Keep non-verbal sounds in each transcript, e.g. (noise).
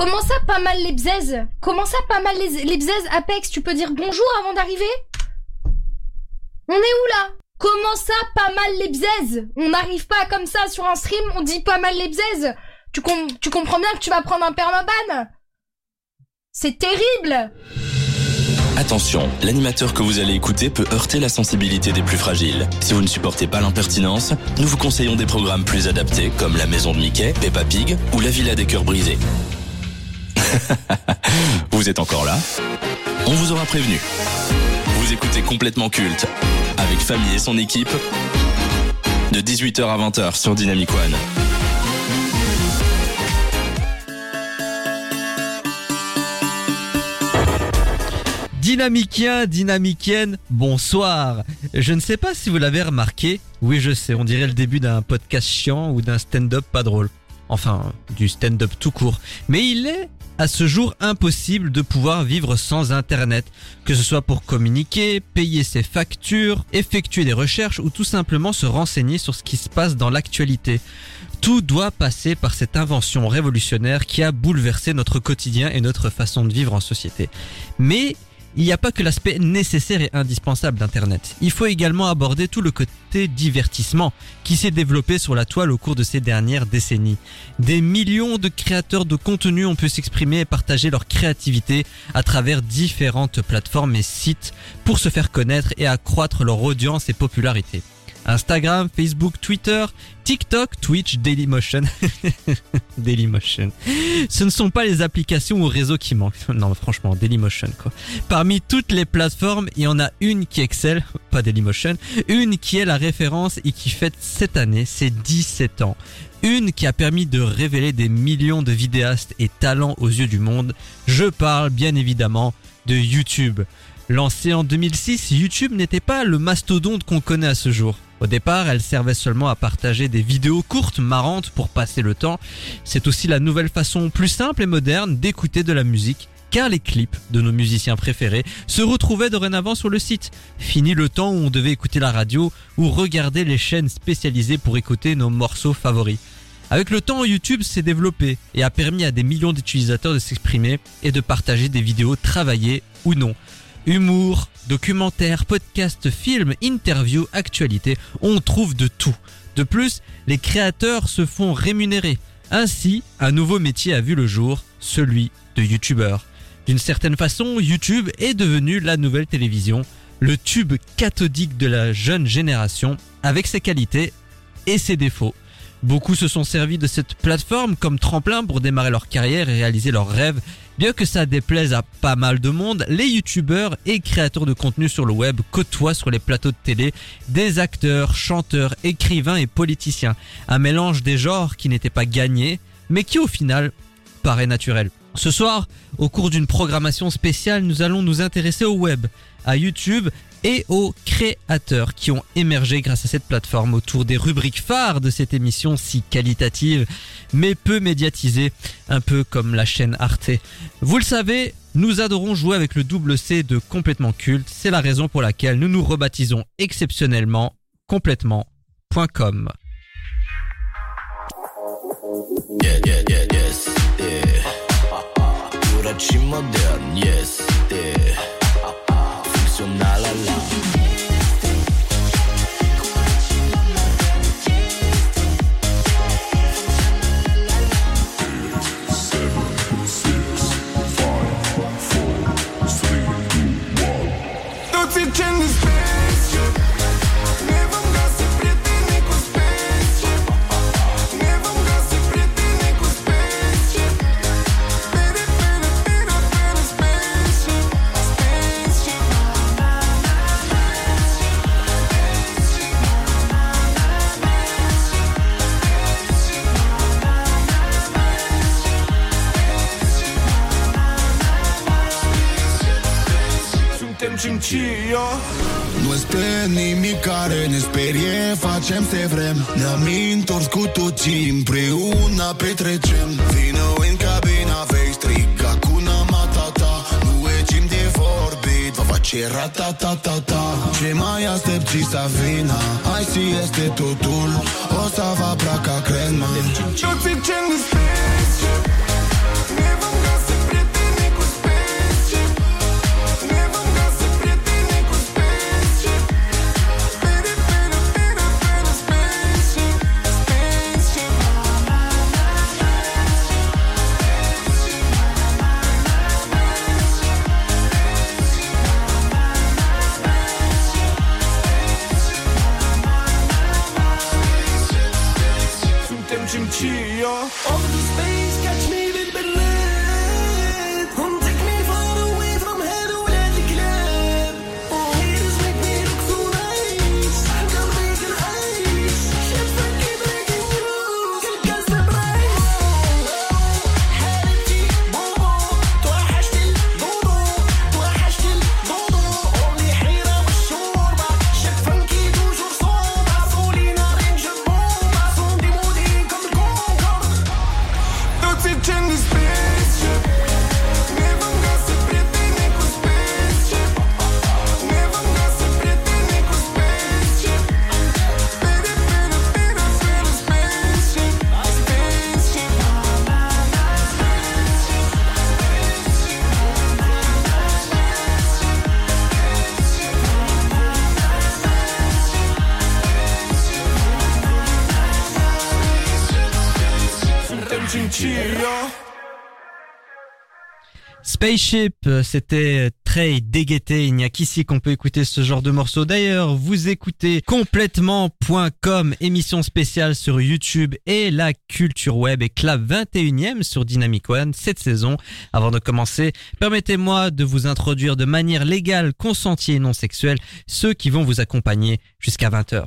Comment ça, pas mal les bzaises? Comment ça, pas mal les, les bzaises Apex? Tu peux dire bonjour avant d'arriver? On est où là? Comment ça, pas mal les bzaises? On n'arrive pas comme ça sur un stream, on dit pas mal les bzaises. Tu, tu comprends bien que tu vas prendre un permaban C'est terrible! Attention, l'animateur que vous allez écouter peut heurter la sensibilité des plus fragiles. Si vous ne supportez pas l'impertinence, nous vous conseillons des programmes plus adaptés comme La Maison de Mickey, Peppa Pig ou La Villa des Cœurs Brisés. (laughs) vous êtes encore là On vous aura prévenu. Vous écoutez complètement culte avec Famille et son équipe de 18h à 20h sur Dynamic One. Dynamicien, dynamicienne, bonsoir. Je ne sais pas si vous l'avez remarqué. Oui, je sais, on dirait le début d'un podcast chiant ou d'un stand-up pas drôle. Enfin, du stand-up tout court. Mais il est à ce jour impossible de pouvoir vivre sans Internet, que ce soit pour communiquer, payer ses factures, effectuer des recherches ou tout simplement se renseigner sur ce qui se passe dans l'actualité. Tout doit passer par cette invention révolutionnaire qui a bouleversé notre quotidien et notre façon de vivre en société. Mais il n'y a pas que l'aspect nécessaire et indispensable d'Internet. Il faut également aborder tout le côté divertissement qui s'est développé sur la toile au cours de ces dernières décennies. Des millions de créateurs de contenu ont pu s'exprimer et partager leur créativité à travers différentes plateformes et sites pour se faire connaître et accroître leur audience et popularité. Instagram, Facebook, Twitter, TikTok, Twitch, Dailymotion. (laughs) Dailymotion. Ce ne sont pas les applications ou réseaux qui manquent. Non, franchement, Dailymotion, quoi. Parmi toutes les plateformes, il y en a une qui excelle, pas Dailymotion, une qui est la référence et qui fête cette année ses 17 ans. Une qui a permis de révéler des millions de vidéastes et talents aux yeux du monde. Je parle bien évidemment de YouTube. Lancé en 2006, YouTube n'était pas le mastodonte qu'on connaît à ce jour. Au départ, elle servait seulement à partager des vidéos courtes, marrantes pour passer le temps. C'est aussi la nouvelle façon plus simple et moderne d'écouter de la musique car les clips de nos musiciens préférés se retrouvaient dorénavant sur le site. Fini le temps où on devait écouter la radio ou regarder les chaînes spécialisées pour écouter nos morceaux favoris. Avec le temps, YouTube s'est développé et a permis à des millions d'utilisateurs de s'exprimer et de partager des vidéos travaillées ou non. Humour, documentaires, podcasts, films, interviews, actualités, on trouve de tout. De plus, les créateurs se font rémunérer. Ainsi, un nouveau métier a vu le jour, celui de youtubeur. D'une certaine façon, YouTube est devenu la nouvelle télévision, le tube cathodique de la jeune génération, avec ses qualités et ses défauts. Beaucoup se sont servis de cette plateforme comme tremplin pour démarrer leur carrière et réaliser leurs rêves. Bien que ça déplaise à pas mal de monde, les youtubeurs et créateurs de contenu sur le web côtoient sur les plateaux de télé des acteurs, chanteurs, écrivains et politiciens. Un mélange des genres qui n'était pas gagné, mais qui au final paraît naturel. Ce soir, au cours d'une programmation spéciale, nous allons nous intéresser au web, à YouTube et aux créateurs qui ont émergé grâce à cette plateforme autour des rubriques phares de cette émission si qualitative mais peu médiatisée, un peu comme la chaîne Arte. Vous le savez, nous adorons jouer avec le double C de complètement culte, c'est la raison pour laquelle nous nous rebaptisons exceptionnellement complètement.com. so na la la. Simțio Nu este nimic care ne sperie Facem se vrem. Ne-am întors cu toții Împreună petrecem. Vină în cabina Vei striga cu Matata Nu e timp de vorbit Va face ratatatata Ce mai aștepți să vină Hai si este totul. O să va placa crema Toți ce Spaceship, euh, c'était très déguetté. Il n'y a qu'ici qu'on peut écouter ce genre de morceau. D'ailleurs, vous écoutez complètement.com, émission spéciale sur YouTube et la culture web et clap 21e sur Dynamic One cette saison. Avant de commencer, permettez-moi de vous introduire de manière légale, consentie et non sexuelle ceux qui vont vous accompagner jusqu'à 20h.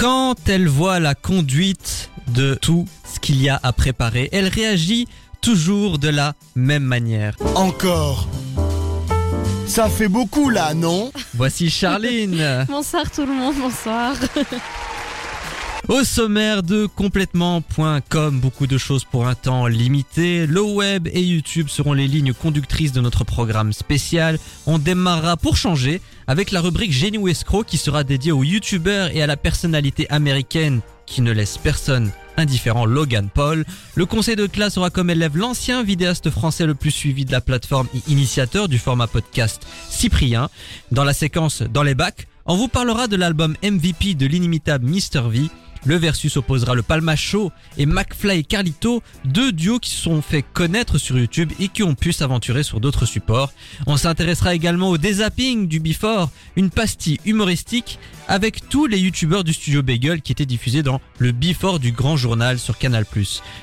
Quand elle voit la conduite de tout ce qu'il y a à préparer, elle réagit toujours de la même manière. Encore. Ça fait beaucoup là, non? Voici Charline. (laughs) Bonsoir tout le monde, bonsoir. (laughs) Au sommaire de complètement.com, beaucoup de choses pour un temps limité. Le web et YouTube seront les lignes conductrices de notre programme spécial. On démarrera pour changer avec la rubrique Génie ou escroc qui sera dédiée aux youtubeurs et à la personnalité américaine qui ne laisse personne indifférent Logan Paul. Le conseil de classe aura comme élève l'ancien vidéaste français le plus suivi de la plateforme et initiateur du format podcast Cyprien. Dans la séquence Dans les bacs, on vous parlera de l'album MVP de l'inimitable Mr. V. Le versus opposera le Palma Show et McFly et Carlito, deux duos qui se sont fait connaître sur YouTube et qui ont pu s'aventurer sur d'autres supports. On s'intéressera également au dézapping du Before, une pastille humoristique avec tous les youtubeurs du studio Bagel qui étaient diffusés dans le Before du Grand Journal sur Canal+.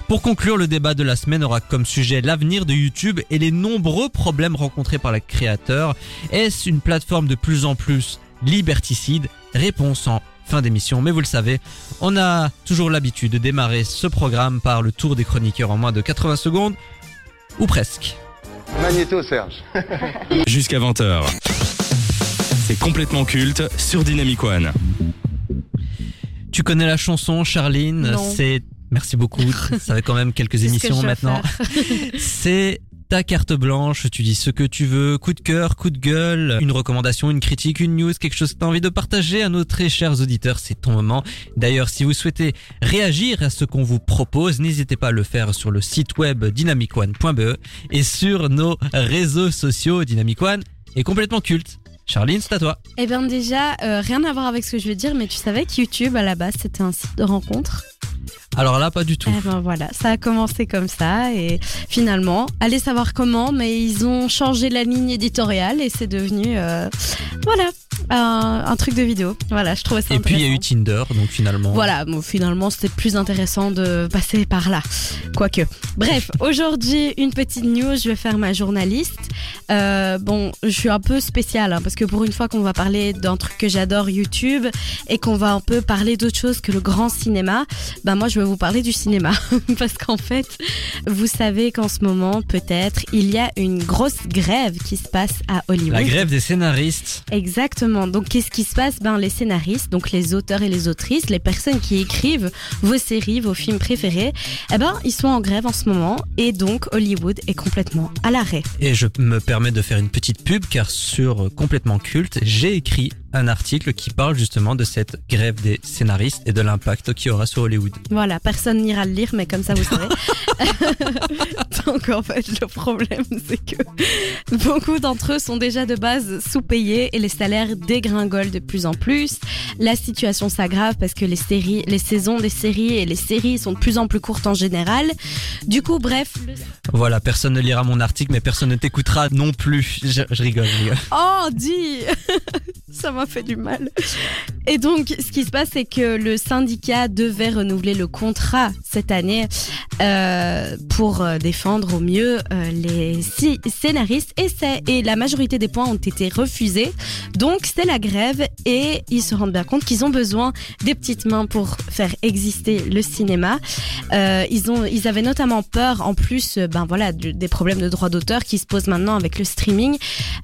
Pour conclure, le débat de la semaine aura comme sujet l'avenir de YouTube et les nombreux problèmes rencontrés par les créateurs. Est-ce une plateforme de plus en plus liberticide? Réponse en fin d'émission. Mais vous le savez, on a toujours l'habitude de démarrer ce programme par le tour des chroniqueurs en moins de 80 secondes, ou presque. Magnéto, Serge. (laughs) Jusqu'à 20h. C'est complètement culte sur Dynamic One. Tu connais la chanson, Charline? Non. C'est merci beaucoup. (laughs) Ça fait quand même quelques émissions maintenant. C'est ta carte blanche, tu dis ce que tu veux, coup de cœur, coup de gueule, une recommandation, une critique, une news, quelque chose que tu as envie de partager à nos très chers auditeurs, c'est ton moment. D'ailleurs, si vous souhaitez réagir à ce qu'on vous propose, n'hésitez pas à le faire sur le site web dynamicone.be et sur nos réseaux sociaux Dynamic One est complètement culte. Charline, c'est à toi. Eh bien déjà, euh, rien à voir avec ce que je veux dire, mais tu savais que YouTube à la base c'était un site de rencontre. Alors là, pas du tout. Eh ben voilà, ça a commencé comme ça et finalement, allez savoir comment, mais ils ont changé la ligne éditoriale et c'est devenu, euh, voilà, un, un truc de vidéo. Voilà, je trouvais ça Et puis il y a eu. Tinder, donc finalement. Voilà, bon, finalement, c'était plus intéressant de passer par là. Quoique. Bref, (laughs) aujourd'hui, une petite news, je vais faire ma journaliste. Euh, bon, je suis un peu spéciale, hein, parce que pour une fois qu'on va parler d'un truc que j'adore, YouTube, et qu'on va un peu parler d'autre chose que le grand cinéma, ben moi, je vais vous parler du cinéma. (laughs) parce qu'en fait, vous savez qu'en ce moment, peut-être, il y a une grosse grève qui se passe à Hollywood. La grève des scénaristes. Exactement. Donc, qu'est-ce qui se passe? Ben, les scénaristes, donc les auteurs et les autrices, les personnes qui écrivent vos séries, vos films préférés, eh ben, ils sont en grève en ce moment et donc Hollywood est complètement à l'arrêt. Et je me permets de faire une petite pub car sur Complètement Culte, j'ai écrit un article qui parle justement de cette grève des scénaristes et de l'impact qu'il y aura sur Hollywood. Voilà, personne n'ira le lire, mais comme ça vous savez. (laughs) Donc en fait, le problème, c'est que beaucoup d'entre eux sont déjà de base sous-payés et les salaires dégringolent de plus en plus. La situation s'aggrave parce que les séries, les saisons des séries et les séries sont de plus en plus courtes en général. Du coup, bref. le- Voilà, personne ne lira mon article, mais personne ne t'écoutera non plus. Je, je rigole, je rigole. Oh, dis Ça m'a fait du mal. Et donc, ce qui se passe, c'est que le syndicat devait renouveler le contrat cette année euh, pour euh, défendre au mieux euh, les six scénaristes. Et, et la majorité des points ont été refusés. Donc, c'est la grève et ils se rendent bien compte qu'ils ont besoin des petites mains pour faire exister le cinéma. Euh, ils, ont, ils avaient notamment peur, en plus, euh, ben voilà, des problèmes de droits d'auteur qui se posent maintenant avec le streaming.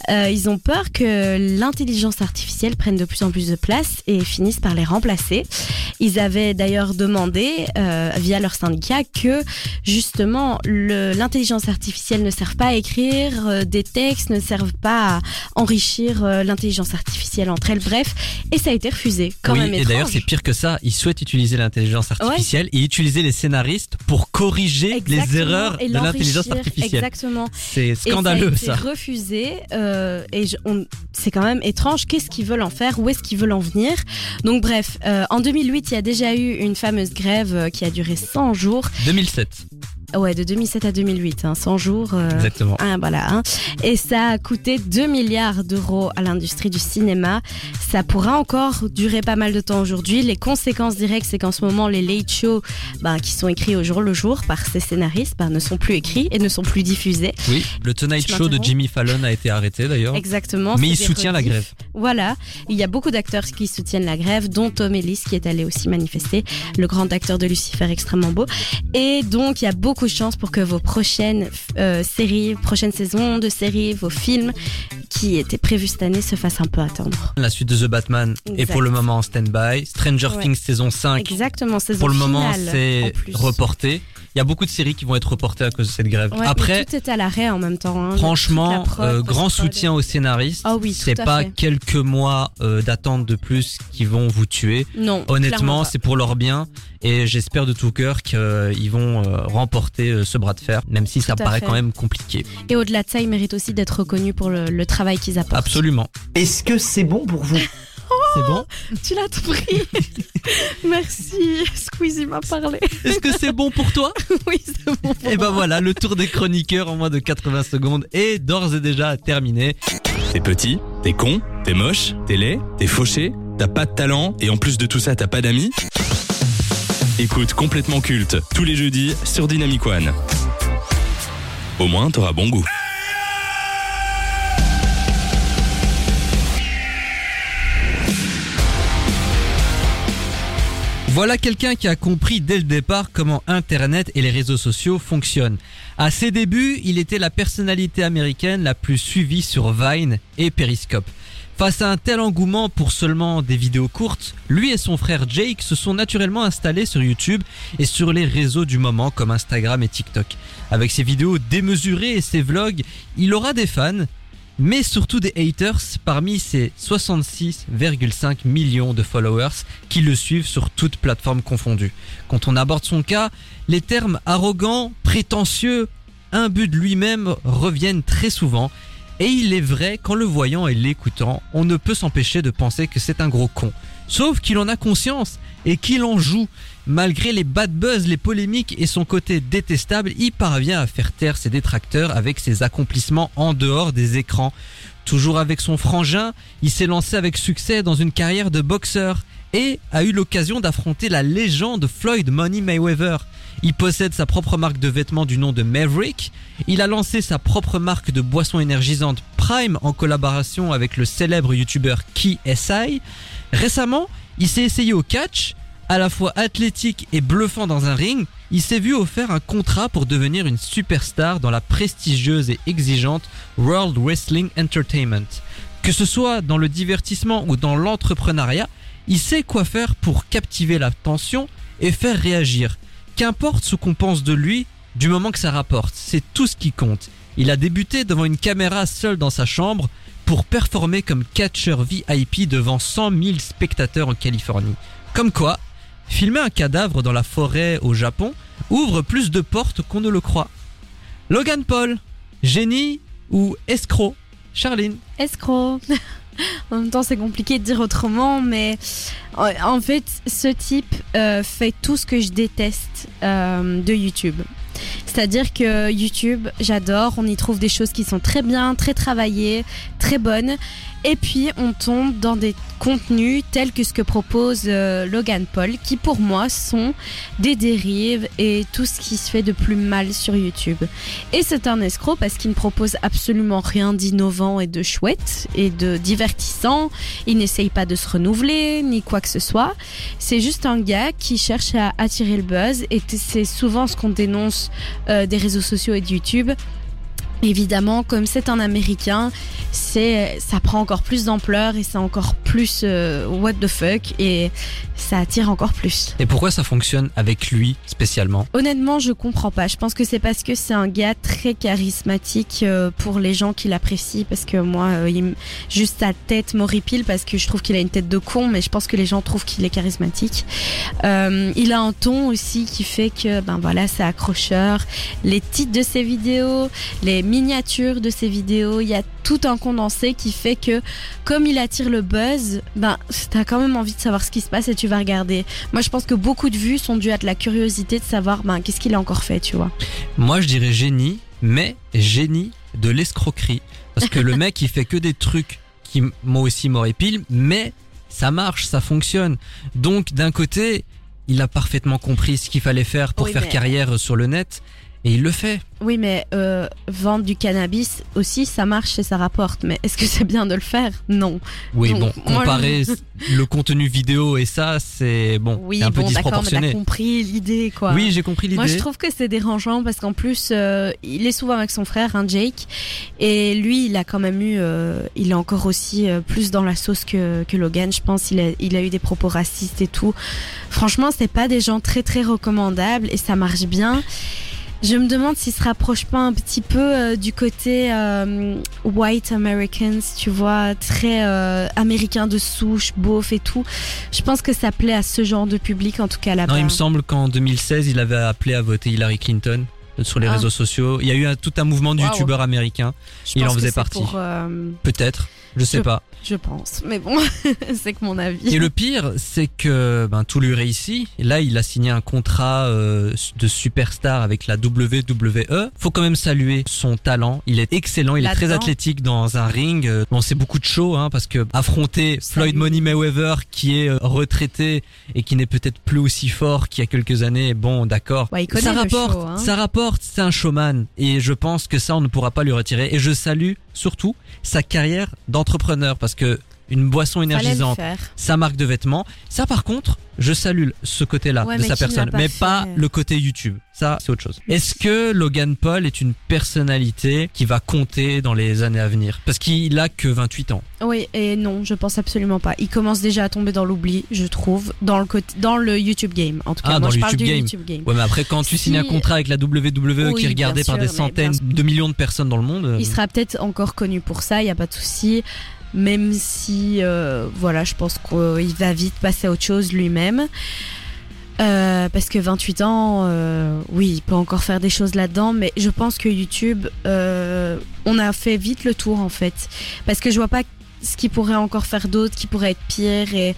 Euh, ils ont peur que l'intelligence artificielle prenne de plus en plus de place finisse par les remplacer. Ils avaient d'ailleurs demandé euh, via leur syndicat que justement l'intelligence artificielle ne serve pas à écrire euh, des textes, ne servent pas à enrichir euh, l'intelligence artificielle entre elles. Bref, et ça a été refusé. Quand oui, même et d'ailleurs, c'est pire que ça. Ils souhaitent utiliser l'intelligence artificielle et utiliser les scénaristes pour corriger les erreurs et de l'intelligence artificielle. Exactement. C'est scandaleux, et ça. ça. A été refusé euh, et c'est quand même étrange. Qu'est-ce qu'ils veulent en faire? Où est-ce qu'ils veulent en venir? Donc bref, euh, en 2008, il y a déjà eu une fameuse grève euh, qui a duré 100 jours. 2007, Ouais, de 2007 à 2008, hein, 100 jours. euh, exactement. ah, voilà, hein. Et ça a coûté 2 milliards d'euros à l'industrie du cinéma. Ça pourra encore durer pas mal de temps aujourd'hui. Les conséquences directes, c'est qu'en ce moment, les late shows, ben, qui sont écrits au jour le jour par ces scénaristes, ben, ne sont plus écrits et ne sont plus diffusés. Oui, le Tonight Show de Jimmy Fallon a été arrêté d'ailleurs. Exactement. Mais il soutient la grève. Voilà, il y a beaucoup d'acteurs qui soutiennent la grève, dont Tom Ellis qui est allé aussi manifester, le grand acteur de Lucifer extrêmement beau. Et donc il y a beaucoup de chances pour que vos prochaines euh, séries, prochaines saisons de séries, vos films qui étaient prévus cette année se fassent un peu attendre. La suite de The Batman est pour le moment en stand-by. Stranger Ouais. Things saison 5, Exactement, saison pour le moment, c'est reporté. Il y a beaucoup de séries qui vont être reportées à cause de cette grève. Ouais, Après, tout est à l'arrêt en même temps. hein. franchement, prod, euh, grand soutien aux scénaristes. Ah oui, c'est pas fait. quelques mois euh, d'attente de plus qui vont vous tuer. Non, Honnêtement, c'est pour leur bien et j'espère de tout cœur qu'ils vont euh, remporter ce bras de fer, même si ça Tout paraît fait. quand même compliqué. Et au-delà de ça, ils méritent aussi d'être reconnus pour le, le travail qu'ils apportent. Absolument. Est-ce que c'est bon pour vous (laughs) C'est bon Tu l'as tout pris. (laughs) Merci. Squeezie m'a parlé. Est-ce que c'est bon pour toi (laughs) Oui, c'est bon. pour Et ben moi. voilà, le tour des chroniqueurs en moins de 80 secondes est d'ores et déjà terminé. T'es petit, t'es con, t'es moche, t'es laid, t'es fauché, t'as pas de talent et en plus de tout ça t'as pas d'amis Écoute complètement culte tous les jeudis sur Dynamic One. Au moins t'auras bon goût. Voilà quelqu'un qui a compris dès le départ comment Internet et les réseaux sociaux fonctionnent. À ses débuts, il était la personnalité américaine la plus suivie sur Vine et Periscope. Face à un tel engouement pour seulement des vidéos courtes, lui et son frère Jake se sont naturellement installés sur YouTube et sur les réseaux du moment comme Instagram et TikTok. Avec ses vidéos démesurées et ses vlogs, il aura des fans, mais surtout des haters parmi ses 66,5 millions de followers qui le suivent sur toutes plateformes confondues. Quand on aborde son cas, les termes arrogant, prétentieux, imbu de lui-même reviennent très souvent. Et il est vrai qu'en le voyant et l'écoutant, on ne peut s'empêcher de penser que c'est un gros con. Sauf qu'il en a conscience et qu'il en joue. Malgré les bad buzz, les polémiques et son côté détestable, il parvient à faire taire ses détracteurs avec ses accomplissements en dehors des écrans. Toujours avec son frangin, il s'est lancé avec succès dans une carrière de boxeur et a eu l'occasion d'affronter la légende Floyd Money Mayweather. Il possède sa propre marque de vêtements du nom de Maverick. Il a lancé sa propre marque de boissons énergisantes Prime en collaboration avec le célèbre youtubeur Key SI. Récemment, il s'est essayé au catch, à la fois athlétique et bluffant dans un ring. Il s'est vu offert un contrat pour devenir une superstar dans la prestigieuse et exigeante World Wrestling Entertainment. Que ce soit dans le divertissement ou dans l'entrepreneuriat, il sait quoi faire pour captiver l'attention et faire réagir. Qu'importe ce qu'on pense de lui, du moment que ça rapporte, c'est tout ce qui compte. Il a débuté devant une caméra seul dans sa chambre performer comme catcheur VIP devant 100 000 spectateurs en Californie. Comme quoi, filmer un cadavre dans la forêt au Japon ouvre plus de portes qu'on ne le croit. Logan Paul, génie ou escroc? Charline Escroc. (laughs) en même temps, c'est compliqué de dire autrement, mais euh, en fait, ce type euh, fait tout ce que je déteste euh, de YouTube. C'est-à-dire que YouTube, j'adore, on y trouve des choses qui sont très bien, très travaillées, très bonnes. Et puis on tombe dans des contenus tels que ce que propose euh, Logan Paul, qui pour moi sont des dérives et tout ce qui se fait de plus mal sur YouTube. Et c'est un escroc parce qu'il ne propose absolument rien d'innovant et de chouette et de divertissant. Il n'essaye pas de se renouveler ni quoi que ce soit. C'est juste un gars qui cherche à attirer le buzz et c'est souvent ce qu'on dénonce euh, des réseaux sociaux et de YouTube. Évidemment, comme c'est un Américain, c'est ça prend encore plus d'ampleur et c'est encore plus euh, what the fuck et ça attire encore plus. Et pourquoi ça fonctionne avec lui spécialement? Honnêtement, je comprends pas. Je pense que c'est parce que c'est un gars très charismatique euh, pour les gens qui l'apprécient. Parce que moi, euh, il juste sa tête m'horripile parce que je trouve qu'il a une tête de con, mais je pense que les gens trouvent qu'il est charismatique. Il a un ton aussi qui fait que ben voilà, c'est accrocheur. Les titres de ses vidéos, les miniatures de ses vidéos, il y a tout un condensé qui fait que comme il attire le buzz, ben t'as quand même envie de savoir ce qui se passe et tu vas regarder. Moi, je pense que beaucoup de vues sont dues à de la curiosité de savoir ben qu'est-ce qu'il a encore fait, tu vois. Moi, je dirais génie, mais génie de l'escroquerie. Parce que le (laughs) mec, il fait que des trucs qui, moi aussi, pile, mais ça marche, ça fonctionne. Donc, d'un côté, il a parfaitement compris ce qu'il fallait faire pour Oui, faire mais- carrière sur le net, et il le fait. Oui, mais euh, vendre du cannabis aussi, ça marche et ça rapporte. Mais est-ce que c'est bien de le faire? Non. Oui, Donc, bon, comparer (laughs) le contenu vidéo et ça, c'est bon, Oui, un peu bon, t'as disproportionné. compris l'idée, quoi. Oui, j'ai compris Moi, je l'idée. trouve que c'est dérangeant parce qu'en plus, euh, il est souvent avec son frère, hein, Jake, et lui, il a quand même eu, euh, il est encore aussi plus dans la sauce que, que Logan. Je pense, il a, il a eu des propos racistes et tout. Franchement, c'est pas des gens très très recommandables et ça marche bien. Je me demande s'il se rapproche pas un petit peu euh, du côté euh, white Americans, tu vois, très euh, américain de souche, beauf et tout. Je pense que ça plaît à ce genre de public, en tout cas là-bas. Non, il me semble qu'en 2016, il avait appelé à voter Hillary Clinton sur les Ah. réseaux sociaux. Il y a eu un- tout un mouvement de Waouh. youtubeurs américains. Je il pense en que faisait c'est partie. pour, euh, Peut-être, je sais Je- pas. Je pense. Mais bon, (laughs) c'est que mon avis. Et le pire, c'est que ben, tout lui réussit. Et là, il a signé un contrat euh, de superstar avec la WWE. Faut quand même saluer son talent. Il est excellent. Il est très athlétique dans un ring. Bon, c'est beaucoup de show, hein, parce que affronter Salut. Floyd Money Mayweather, qui est euh, retraité et qui n'est peut-être plus aussi fort qu'il y a quelques années, bon, d'accord. Ouais, il connaît ça rapporte, hein. ça rapporte. C'est un showman. Et je pense que ça, on ne pourra pas lui retirer. Et je salue surtout sa carrière d'entrepreneur, parce que une boisson énergisante sa marque de vêtements. Ça, par contre, je salue ce côté-là Ouais, de sa personne, pas mais fait pas le côté YouTube. Ça, c'est autre chose. Est-ce que Logan Paul est une personnalité qui va compter dans les années à venir? Parce qu'il a que 28 ans. Oui, et non, je pense absolument pas. Il commence déjà à tomber dans l'oubli, je trouve, dans le côté, dans le YouTube game. En tout cas, Ah, moi dans je le parle YouTube du game. YouTube game. Ouais, mais après, quand tu Si- signes un contrat avec la WWE Oui, qui est regardée par des centaines de millions de personnes dans le monde, euh, Il sera peut-être encore connu pour ça, il y a pas de souci. Même si, euh, voilà, je pense qu'il va vite passer à autre chose lui-même. Euh, parce que 28 ans, euh, oui, il peut encore faire des choses là-dedans, mais je pense que YouTube, euh, on a fait vite le tour en fait. Parce que je vois pas ce qui pourrait encore faire d'autre, qui pourrait être pire. Et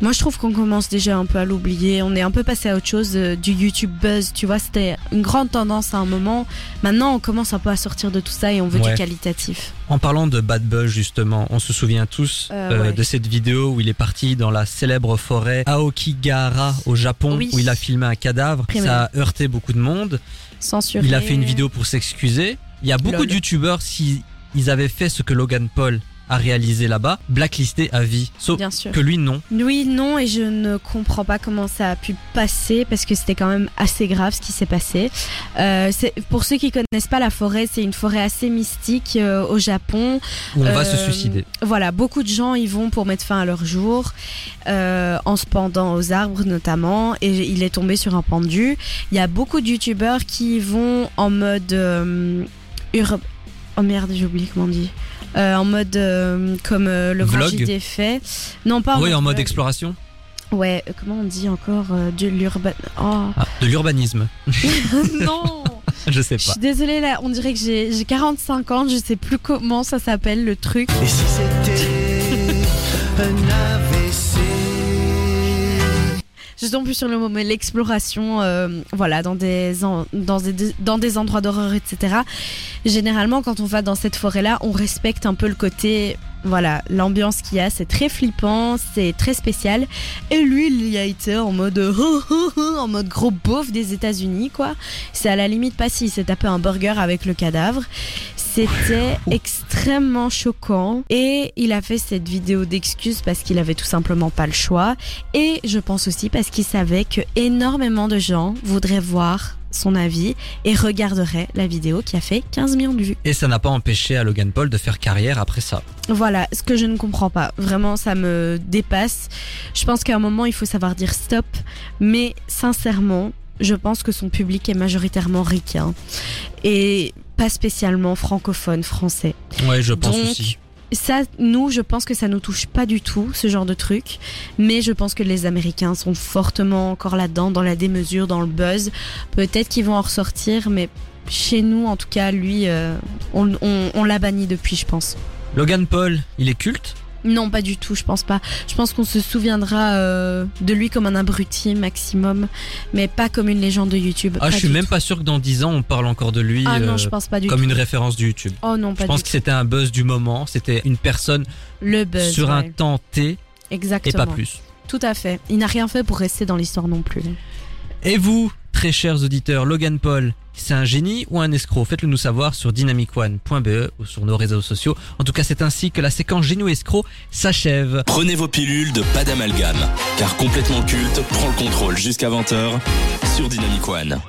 moi, je trouve qu'on commence déjà un peu à l'oublier. On est un peu passé à autre chose euh, du YouTube buzz. Tu vois, c'était une grande tendance à un moment. Maintenant, on commence un peu à sortir de tout ça et on veut Ouais. du qualitatif. En parlant de Bad Buzz justement, on se souvient tous Euh, euh, ouais. de cette vidéo où il est parti dans la célèbre forêt Aokigahara au Japon Oui. où il a filmé un cadavre. Ça a heurté beaucoup de monde. Censuré. Il a fait une vidéo pour s'excuser. Il y a beaucoup Lol. de youtubeurs si ils avaient fait ce que Logan Paul a réalisé là-bas, blacklisté à vie. Sauf Bien sûr. que lui non. Oui, non, et je ne comprends pas comment ça a pu passer parce que c'était quand même assez grave ce qui s'est passé. Euh, pour ceux qui connaissent pas la forêt, c'est une forêt assez mystique euh, au Japon. Où on va Euh, se suicider. Voilà, beaucoup de gens y vont pour mettre fin à leur jour, euh, en se pendant aux arbres notamment, et il est tombé sur un pendu. Il y a beaucoup de youtubeurs qui y vont en mode euh, ur- Oh merde, j'ai oublié comment on dit. Euh, en mode euh, comme euh, le grand Vlog JT fait. Non, pas en Oui, en mode vlog. exploration. Ouais, comment on dit encore euh, de l'urban. Oh Ah, de l'urbanisme. (laughs) non (laughs) Je sais Je pas. suis désolée là, on dirait que j'ai j'ai 45 ans, je sais plus comment ça s'appelle le truc. Et si c'était (laughs) un Je tombe plus sur le mot, mais l'exploration, euh, voilà, dans des, dans, des, dans des endroits d'horreur, etc. Généralement, quand on va dans cette forêt-là, on respecte un peu le côté, voilà, l'ambiance qu'il y a, c'est très flippant, c'est très spécial. Et lui, il y a été en mode, en mode gros beauf des États-Unis, quoi. C'est à la limite pas s'il s'est tapé un burger avec le cadavre. C'était extrêmement choquant et il a fait cette vidéo d'excuses parce qu'il avait tout simplement pas le choix et je pense aussi parce qu'il savait que énormément de gens voudraient voir son avis et regarderaient la vidéo qui a fait 15 millions de vues. Et ça n'a pas empêché à Logan Paul de faire carrière après ça. Voilà, ce que je ne comprends pas. Vraiment, ça me dépasse. Je pense qu'à un moment, il faut savoir dire stop. Mais sincèrement, je pense que son public est majoritairement ricain. Et pas spécialement francophone, français. Ouais, je pense Donc, aussi. Ça, nous, je pense que ça nous touche pas du tout, ce genre de truc. Mais je pense que les Américains sont fortement encore là-dedans, dans la démesure, dans le buzz. Peut-être qu'ils vont en ressortir, mais chez nous, en tout cas, lui, euh, on, l'a banni depuis, je pense. Logan Paul, il est culte? Non, pas du tout, je pense pas. Je pense qu'on se souviendra euh, de lui comme un abruti maximum, mais pas comme une légende de YouTube. Ah, Pas je suis même tout. pas sûr que dans 10 ans on parle encore de lui Ah non, euh, je pense pas du comme tout. une référence du YouTube. Oh non, pas Je pense du que c'était un buzz du moment, c'était une personne Le buzz. sur un temps T et Exactement. pas plus. Tout à fait. Il n'a rien fait pour rester dans l'histoire non plus. Et vous, très chers auditeurs, Logan Paul, c'est un génie ou un escroc? Faites-le nous savoir sur dynamicone.be ou sur nos réseaux sociaux. En tout cas, c'est ainsi que la séquence génie ou escroc s'achève. Prenez vos pilules de pas d'amalgame, car complètement culte prend le contrôle jusqu'à 20h sur Dynamic One.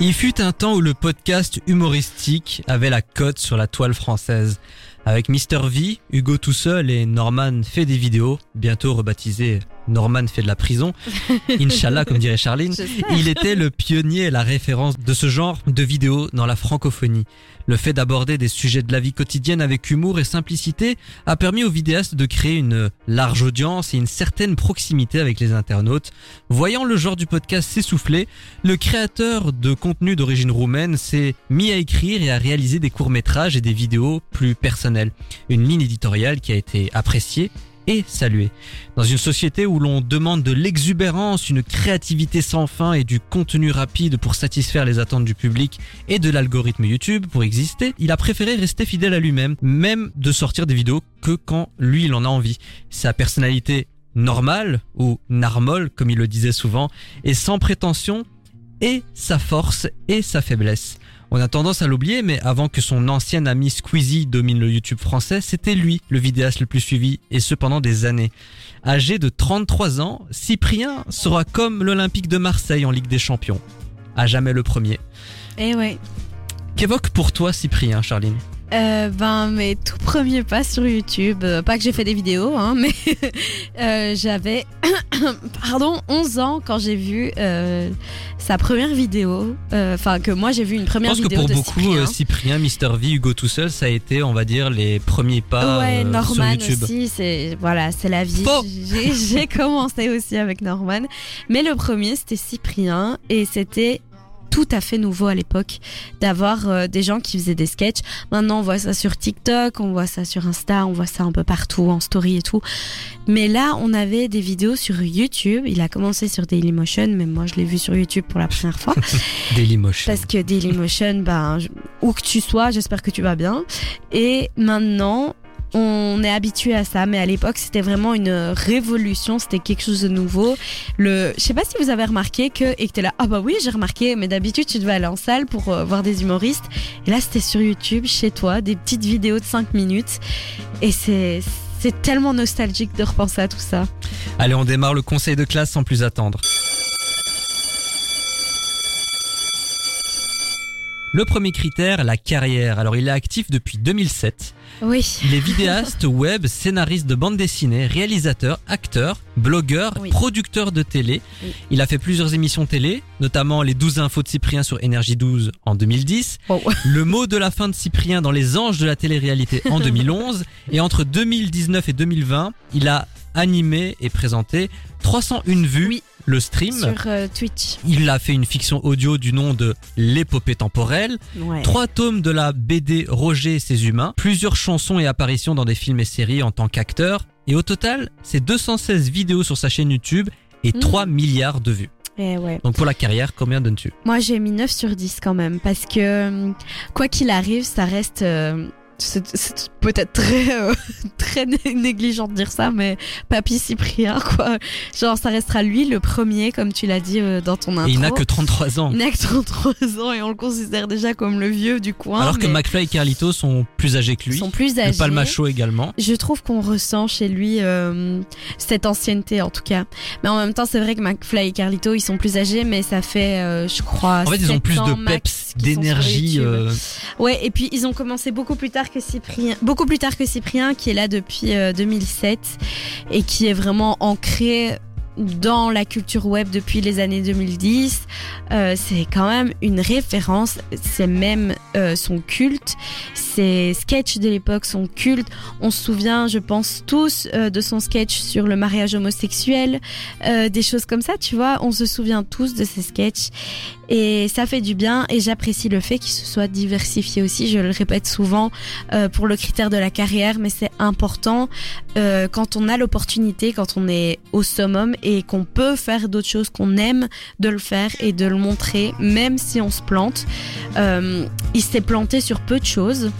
Il fut un temps où le podcast humoristique avait la cote sur la toile française. Avec Mister V, Hugo tout seul et Norman fait des vidéos, bientôt rebaptisé Norman fait de la prison, (laughs) Inch'Allah comme dirait Charline, il était le pionnier et la référence de ce genre de vidéos dans la francophonie. Le fait d'aborder des sujets de la vie quotidienne avec humour et simplicité a permis aux vidéastes de créer une large audience et une certaine proximité avec les internautes. Voyant le genre du podcast s'essouffler, le créateur de contenu d'origine roumaine s'est mis à écrire et à réaliser des courts-métrages et des vidéos plus personnelles. Une ligne éditoriale qui a été appréciée et saluée. Dans une société où l'on demande de l'exubérance, une créativité sans fin et du contenu rapide pour satisfaire les attentes du public et de l'algorithme YouTube pour exister, il a préféré rester fidèle à lui-même, même de sortir des vidéos que quand lui il en a envie. Sa personnalité normale, ou narmol comme il le disait souvent, est sans prétention et sa force et sa faiblesse. On a tendance à l'oublier, mais avant que son ancien ami Squeezie domine le YouTube français, c'était lui le vidéaste le plus suivi, et ce pendant des années. Âgé de 33 ans, Cyprien sera comme l'Olympique de Marseille en Ligue des Champions. À jamais le premier. Eh ouais. Qu'évoque pour toi Cyprien, Charline? Euh, ben, mes tout premiers pas sur YouTube, euh, pas que j'ai fait des vidéos, hein, mais (laughs) euh, j'avais, (coughs) pardon, 11 ans quand j'ai vu euh, sa première vidéo. euh, Enfin, que moi j'ai vu une Je première pense que vidéo pour de beaucoup, Cyprien. Mister V, Hugo tout seul, ça a été, on va dire, les premiers pas ouais, sur Norman YouTube. aussi, c'est voilà, c'est la vie. J'ai commencé aussi avec Norman, mais le premier c'était Cyprien et c'était tout à fait nouveau à l'époque d'avoir euh, des gens qui faisaient des sketchs. Maintenant, on voit ça sur TikTok, on voit ça sur Insta, on voit ça un peu partout en story et tout. Mais là, on avait des vidéos sur YouTube. Il a commencé sur Dailymotion, mais moi je l'ai vu sur YouTube pour la première fois. (laughs) Dailymotion. Parce que Dailymotion, ben, où que tu sois, j'espère que tu vas bien. Et maintenant, on est habitué à ça, mais à l'époque, c'était vraiment une révolution, c'était quelque chose de nouveau. Le, je sais pas si vous avez remarqué que, et que t'es là, ah bah oui, j'ai remarqué, mais d'habitude, tu devais aller en salle pour euh, voir des humoristes. Et là, c'était sur YouTube, chez toi, des petites vidéos de 5 minutes. Et c'est, c'est tellement nostalgique de repenser à tout ça. Allez, on démarre le conseil de classe sans plus attendre. Le premier critère, la carrière. Alors il est actif depuis 2007. Oui. Il est vidéaste (laughs) web, scénariste de bande dessinée, réalisateur, acteur, blogueur, Oui. producteur de télé. Oui. Il a fait plusieurs émissions télé, notamment les 12 infos de Cyprien sur Énergie 12 en 2010, Wow. (laughs) le mot de la fin de Cyprien dans les anges de la télé-réalité en 2011, (laughs) et entre 2019 et 2020, il a animé et présenté 301 vues, Oui. Le stream. Sur euh, Twitch. Il a fait une fiction audio du nom de L'épopée temporelle, Ouais. Trois tomes de la BD Roger et ses humains, plusieurs chansons et apparitions dans des films et séries en tant qu'acteur, et au total, c'est 216 vidéos sur sa chaîne YouTube et Mhm. 3 milliards de vues. Eh ouais. Donc pour la carrière, combien donnes-tu? Moi, j'ai mis 9 sur 10 quand même, parce que euh, quoi qu'il arrive, ça reste. euh, c'est peut-être très euh, (laughs) très né- négligent de dire ça, mais Papy Cyprien, quoi. Genre, ça restera lui le premier, comme tu l'as dit euh, dans ton intro. Et il n'a que 33 ans. Il n'a que 33 ans et on le considère déjà comme le vieux du coin. Alors que McFly et Carlito sont plus âgés que ils lui. sont plus Le âgés. Palmacho également. Je trouve qu'on ressent chez lui euh, cette ancienneté en tout cas. Mais en même temps, c'est vrai que McFly et Carlito, ils sont plus âgés, mais ça fait, je crois, En fait, ils ont 7 plus de peps, d'énergie. Ouais, et puis ils ont commencé beaucoup plus tard que Cyprien, beaucoup plus tard que Cyprien, qui est là depuis euh, 2007 et qui est vraiment ancré dans la culture web depuis les années 2010. Euh, c'est quand même une référence. C'est même euh, son culte. Ses sketchs de l'époque sont cultes. On se souvient, je pense tous, euh, de son sketch sur le mariage homosexuel, euh, des choses comme ça, tu vois. On se souvient tous de ces sketchs. Et ça fait du bien et j'apprécie le fait qu'il se soit diversifié aussi. Je le répète souvent euh, pour le critère de la carrière, mais c'est important euh, quand on a l'opportunité, quand on est au summum qu'on peut faire d'autres choses qu'on aime, de le faire et de le montrer, même si on se plante. Euh, il s'est planté sur peu de choses.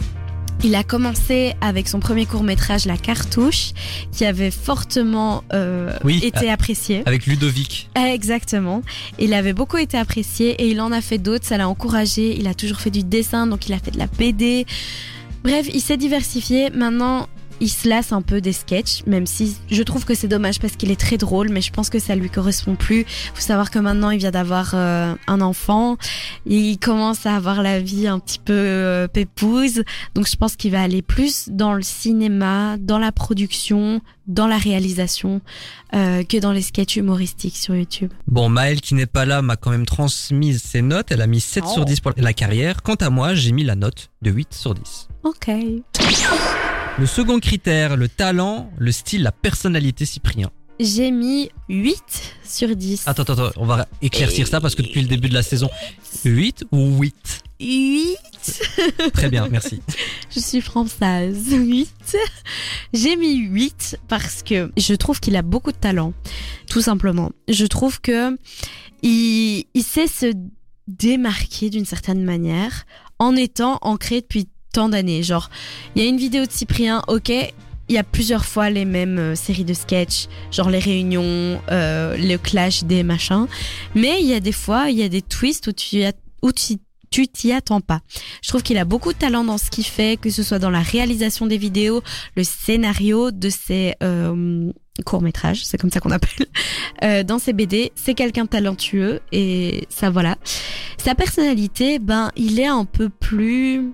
Il a commencé avec son premier court métrage La Cartouche, qui avait fortement euh, Oui, été apprécié. avec Ludovic. Ah, Exactement. Il avait beaucoup été apprécié et il en a fait d'autres, ça l'a encouragé. Il a toujours fait du dessin, donc il a fait de la BD. Bref, il s'est diversifié. Maintenant, il se lasse un peu des sketchs, même si je trouve que c'est dommage parce qu'il est très drôle, mais je pense que ça lui correspond plus. Faut savoir que maintenant, il vient d'avoir euh, un enfant. Il commence à avoir la vie un petit peu euh, pépouse. Donc je pense qu'il va aller plus dans le cinéma, dans la production, dans la réalisation, euh, que dans les sketchs humoristiques sur YouTube. Bon, Maëlle qui n'est pas là m'a quand même transmis ses notes. Elle a mis 7 Oh. sur 10 pour la carrière. Quant à moi, j'ai mis la note de 8 sur 10. Ok. Le second critère, le talent, le style, la personnalité Cyprien. J'ai mis 8 sur 10. Attends, attends, attends, on va éclaircir ça parce que depuis le début de la saison, 8 ou 8 8 (laughs) Très bien, merci. Je suis française. 8. J'ai mis 8 parce que je trouve qu'il a beaucoup de talent. Tout simplement. Je trouve que il, il sait se démarquer d'une certaine manière en étant ancré depuis tant d'années. Genre, il y a une vidéo de Cyprien, ok, il y a plusieurs fois les mêmes euh, séries de sketchs, genre les réunions, euh, le clash des machins. Mais il y a des fois, il y a des twists où tu as- où tu tu t'y attends pas. Je trouve qu'il a beaucoup de talent dans ce qu'il fait, que ce soit dans la réalisation des vidéos, le scénario de ses euh, courts métrages, c'est comme ça qu'on appelle, (laughs) euh, dans ses BD. C'est quelqu'un de talentueux et ça voilà. Sa personnalité, ben il est un peu plus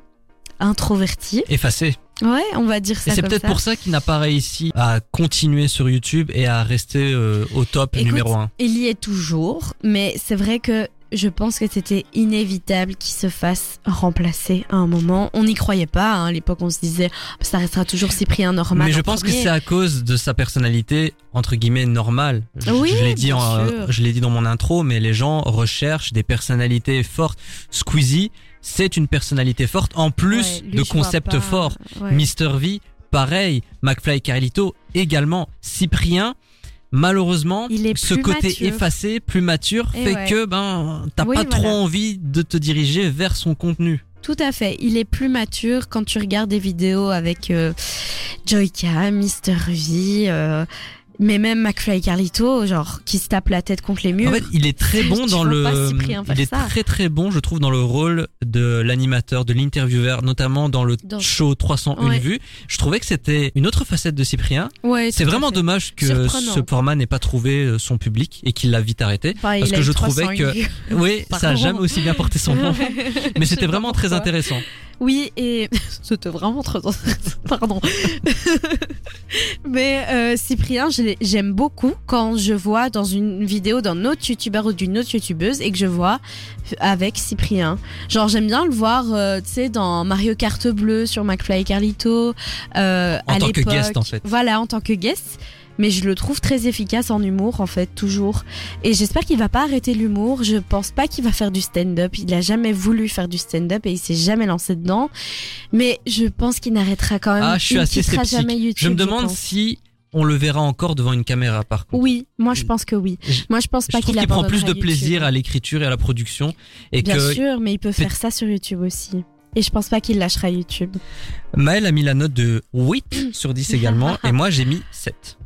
introverti. Effacé. Ouais, on va dire ça Et c'est peut-être pour ça qu'il n'a pas réussi à continuer sur YouTube et à rester euh, au top Écoute, numéro 1. Il y est toujours, mais c'est vrai que je pense que c'était inévitable qu'il se fasse remplacer à un moment. On n'y croyait pas. hein. À l'époque, on se disait, ça restera toujours Cyprien normal. Mais je en pense que c'est à cause de sa personnalité entre guillemets normale. Je, Oui, je l'ai dit, en- je l'ai dit dans mon intro, mais les gens recherchent des personnalités fortes. Squeezie, c'est une personnalité forte en plus Ouais, de concepts forts. Ouais. Mister V, pareil. McFly et Carlito également. Cyprien, malheureusement, Il est ce côté mature. effacé, plus mature, Et fait ouais. que ben t'as Oui, pas trop envie de te diriger vers son contenu. Tout à fait. Il est plus mature quand tu regardes des vidéos avec euh, Joyka, Mister V. euh, Mais même McFly et Carlito, genre, qui se tape la tête contre les murs. En fait, il est très bon dans le. Il est ça. très très bon, je trouve, dans le rôle de l'animateur, de l'intervieweur, notamment dans le Dans- show 301 Ouais. vues. Je trouvais que c'était une autre facette de Cyprien. ouais, C'est vraiment dommage que ce format n'ait pas trouvé euh, son public et qu'il l'a vite arrêté. Parce que je 300 trouvais que-. (laughs) Oui, ça a jamais aussi bien porté son nom. (laughs) Mais c'était vraiment très intéressant. Oui, et (laughs) c'était vraiment très (laughs) Pardon. (laughs) Mais euh, Cyprien, j'aime beaucoup quand je vois dans une vidéo d'un autre youtubeur ou d'une autre youtubeuse et que je vois avec Cyprien. Genre, j'aime bien le voir, euh, tu sais, dans Mario Kart Bleu sur McFly et Carlito. euh, En à tant que guest, en fait. Voilà, en tant que guest. Mais je le trouve très efficace en humour, en fait, toujours. Et j'espère qu'il va pas arrêter l'humour. Je pense pas qu'il va faire du stand-up. Il a jamais voulu faire du stand-up et il s'est jamais lancé dedans. Mais je pense qu'il n'arrêtera quand même. Ah, je suis il assez sceptique. jamais YouTube. Je me demande si on le verra encore devant une caméra, par contre. Oui, moi je pense que oui. Moi je pense pas qu'il prend plus de plaisir YouTube. à l'écriture et à la production et Bien que sûr, mais il peut faire ça sur YouTube aussi. Et je pense pas qu'il lâchera YouTube. Maël a mis la note de 8 (coughs) sur 10 également (laughs) et moi j'ai mis 7.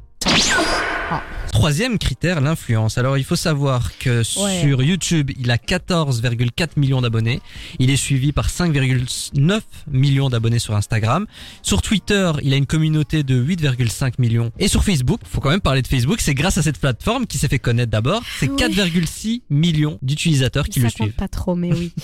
Troisième critère, l'influence. Alors il faut savoir que Ouais. sur YouTube, il a 14,4 millions d'abonnés. Il est suivi par 5,9 millions d'abonnés sur Instagram. Sur Twitter, il a une communauté de 8,5 millions. Et sur Facebook, faut quand même parler de Facebook, c'est grâce à cette plateforme qui s'est fait connaître d'abord. C'est Oui. 4,6 millions d'utilisateurs qui ça le compte suivent. pas trop, mais oui. (laughs)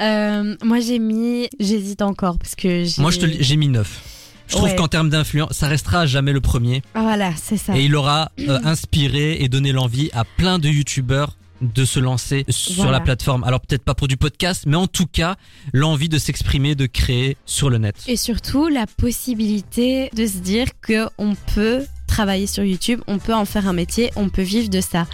Euh, moi j'ai mis, j'hésite encore parce que j'ai. Moi j'ai mis 9. Je trouve Ouais. qu'en termes d'influence, ça restera jamais le premier. Ah, voilà, c'est ça. Et il aura euh, inspiré et donné l'envie à plein de youtubeurs de se lancer sur Voilà. la plateforme. Alors peut-être pas pour du podcast, mais en tout cas, l'envie de s'exprimer, de créer sur le net. Et surtout la possibilité de se dire que on peut travailler sur YouTube, on peut en faire un métier, on peut vivre de ça.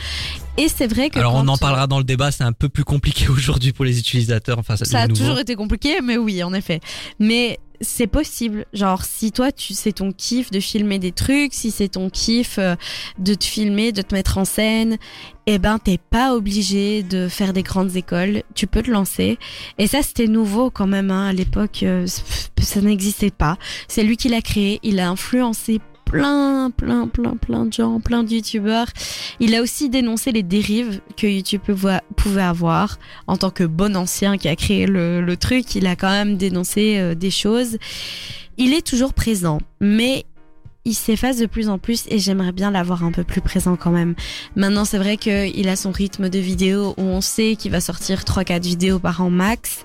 Et c'est vrai que Alors on en parlera dans le débat, c'est un peu plus compliqué (laughs) aujourd'hui pour les utilisateurs. Enfin, ça, Ça a toujours été compliqué, mais oui, en effet. Mais c'est possible. Genre, si toi, tu c'est ton kiff de filmer des trucs, si c'est ton kiff euh, de te filmer, de te mettre en scène, eh ben, t'es pas obligé de faire des grandes écoles. Tu peux te lancer. Et ça, c'était nouveau quand même. Hein, à l'époque, euh, ça n'existait pas. C'est lui qui l'a créé. Il a influencé plein, plein, plein, plein de gens, plein de youtubeurs. Il a aussi dénoncé les dérives que YouTube pouvait avoir en tant que bon ancien qui a créé le, le truc, il a quand même dénoncé euh, des choses. Il est toujours présent, mais il s'efface de plus en plus et j'aimerais bien l'avoir un peu plus présent quand même. Maintenant, c'est vrai qu'il a son rythme de vidéo où on sait qu'il va sortir 3-4 vidéos par an max.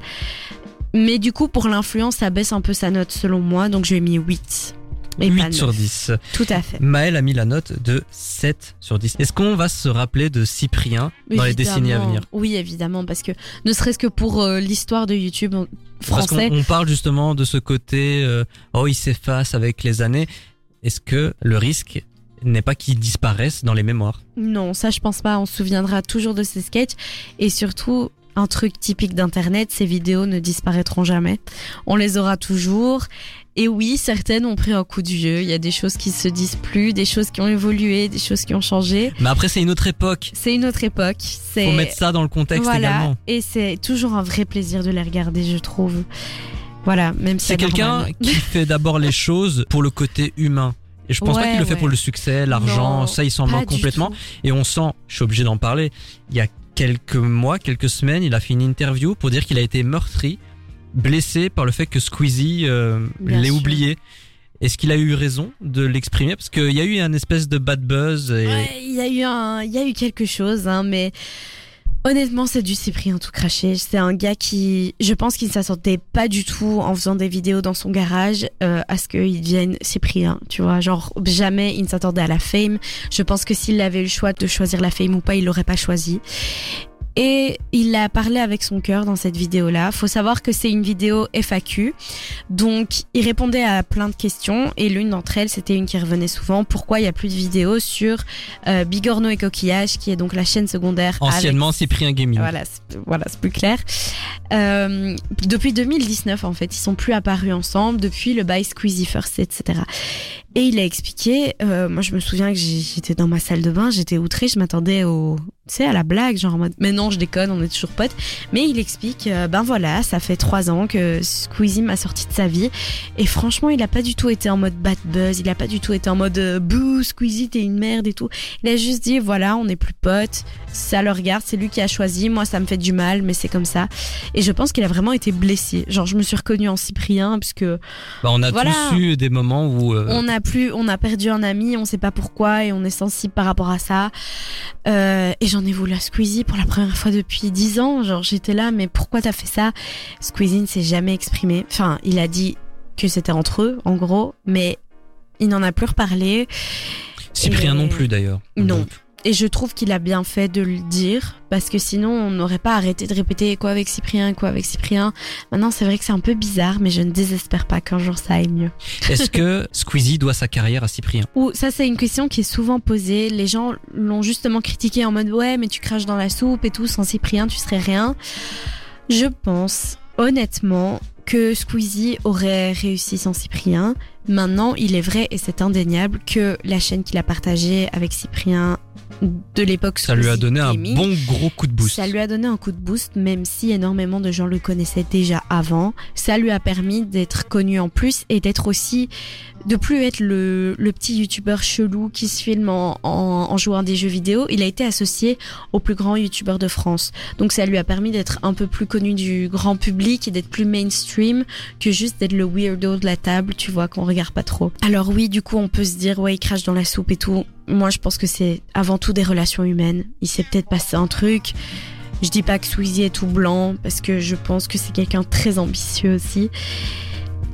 Mais du coup, pour l'influence, ça baisse un peu sa note selon moi, donc je lui ai mis 8. Et 8 pas sur 9. 10. Tout à fait. Maël a mis la note de 7 sur 10. Est-ce qu'on va se rappeler de Cyprien dans les décennies à venir? Oui, évidemment, parce que ne serait-ce que pour euh, l'histoire de YouTube Parce français, on parle justement de ce côté, euh, oh, il s'efface avec les années. Est-ce que le risque n'est pas qu'il disparaisse dans les mémoires? Non, ça je pense pas. On se souviendra toujours de ces sketchs et surtout un truc typique d'internet, ces vidéos ne disparaîtront jamais. On les aura toujours. Et oui, certaines ont pris un coup de vieux. Il y a des choses qui se disent plus, des choses qui ont évolué, des choses qui ont changé. Mais après, c'est une autre époque. C'est une autre époque. C'est Faut mettre ça dans le contexte voilà. également. Et c'est toujours un vrai plaisir de les regarder, je trouve. Voilà, même si C'est quelqu'un qui (laughs) fait d'abord les choses pour le côté humain. Et je pense pas qu'il le fait ouais. pour le succès, l'argent, ça il s'en manque complètement. tout. Et on sent, je suis obligé d'en parler, il y a quelques mois, quelques semaines, il a fait une interview pour dire qu'il a été meurtri, blessé par le fait que Squeezie euh, l'ait oublié. Est-ce qu'il a eu raison de l'exprimer? Parce qu'il y a eu un espèce de bad buzz et Ouais, il y a eu un, il y a eu quelque chose, hein, mais honnêtement, c'est du Cyprien tout craché. C'est un gars qui, je pense qu'il ne s'attendait pas du tout en faisant des vidéos dans son garage euh, à ce qu'il devienne Cyprien. Tu vois, genre jamais il ne s'attendait à la fame. Je pense que s'il avait eu le choix de choisir la fame ou pas, il l'aurait pas choisi. Et il a parlé avec son cœur dans cette vidéo-là. Faut savoir que c'est une vidéo FAQ. Donc, il répondait à plein de questions et l'une d'entre elles, c'était une qui revenait souvent. Pourquoi il y a plus de vidéos sur euh, Bigorneau et Coquillage, qui est donc la chaîne secondaire avec anciennement Cyprien Gaming. voilà, c'est, voilà, c'est plus clair. Euh, depuis 2019, en fait, ils sont plus apparus ensemble depuis le By Squeezie First, etc. Et il a expliqué, euh, moi je me souviens que j'étais dans ma salle de bain, j'étais outrée, je m'attendais au, tu à la blague, genre en mode, mais non, je déconne, on est toujours potes. Mais il explique, euh, ben voilà, ça fait trois ans que Squeezie m'a sorti de sa vie. Et franchement, il a pas du tout été en mode bad buzz, il a pas du tout été en mode, euh, bouh, Squeezie, t'es une merde et tout. Il a juste dit, voilà, on est plus potes, ça le regarde, c'est lui qui a choisi, moi ça me fait du mal, mais c'est comme ça. Et je pense qu'il a vraiment été blessé. Genre, je me suis reconnue en Cyprien, parce que Bah, on a Voilà. tous eu des moments où euh, on a plus, on a perdu un ami, on sait pas pourquoi et on est sensible par rapport à ça. Euh, et j'en ai voulu à Squeezie pour la première fois depuis dix ans. Genre j'étais là, mais pourquoi t'as fait ça? Squeezie ne s'est jamais exprimé. Enfin, il a dit que c'était entre eux, en gros, mais il n'en a plus reparlé. Cyprien Et- non plus d'ailleurs. Non. Et je trouve qu'il a bien fait de le dire parce que sinon on n'aurait pas arrêté de répéter quoi avec Cyprien, quoi avec Cyprien? Maintenant c'est vrai que c'est un peu bizarre, mais je ne désespère pas qu'un jour ça aille mieux. (laughs) Est-ce que Squeezie doit sa carrière à Cyprien? Ou ça c'est une question qui est souvent posée. Les gens l'ont justement critiqué en mode ouais mais tu craches dans la soupe et tout sans Cyprien tu serais rien. Je pense honnêtement que Squeezie aurait réussi sans Cyprien. Maintenant il est vrai et c'est indéniable que la chaîne qu'il a partagée avec Cyprien de l'époque Ça lui a donné un bon gros coup de boost. ça lui a donné un coup de boost, même si énormément de gens le connaissaient déjà avant. Ça lui a permis d'être connu en plus et d'être aussi, de plus être le, le petit youtubeur chelou qui se filme en, en, en jouant des jeux vidéo. Il a été associé au plus grand youtubeur de France. Donc ça lui a permis d'être un peu plus connu du grand public et d'être plus mainstream que juste d'être le weirdo de la table, tu vois, qu'on regarde pas trop. Alors oui, du coup, on peut se dire, ouais, il crache dans la soupe et tout. Moi, je pense que c'est avant tout des relations humaines. Il s'est peut-être passé un truc. Je dis pas que Squeezie est tout blanc parce que je pense que c'est quelqu'un très ambitieux aussi.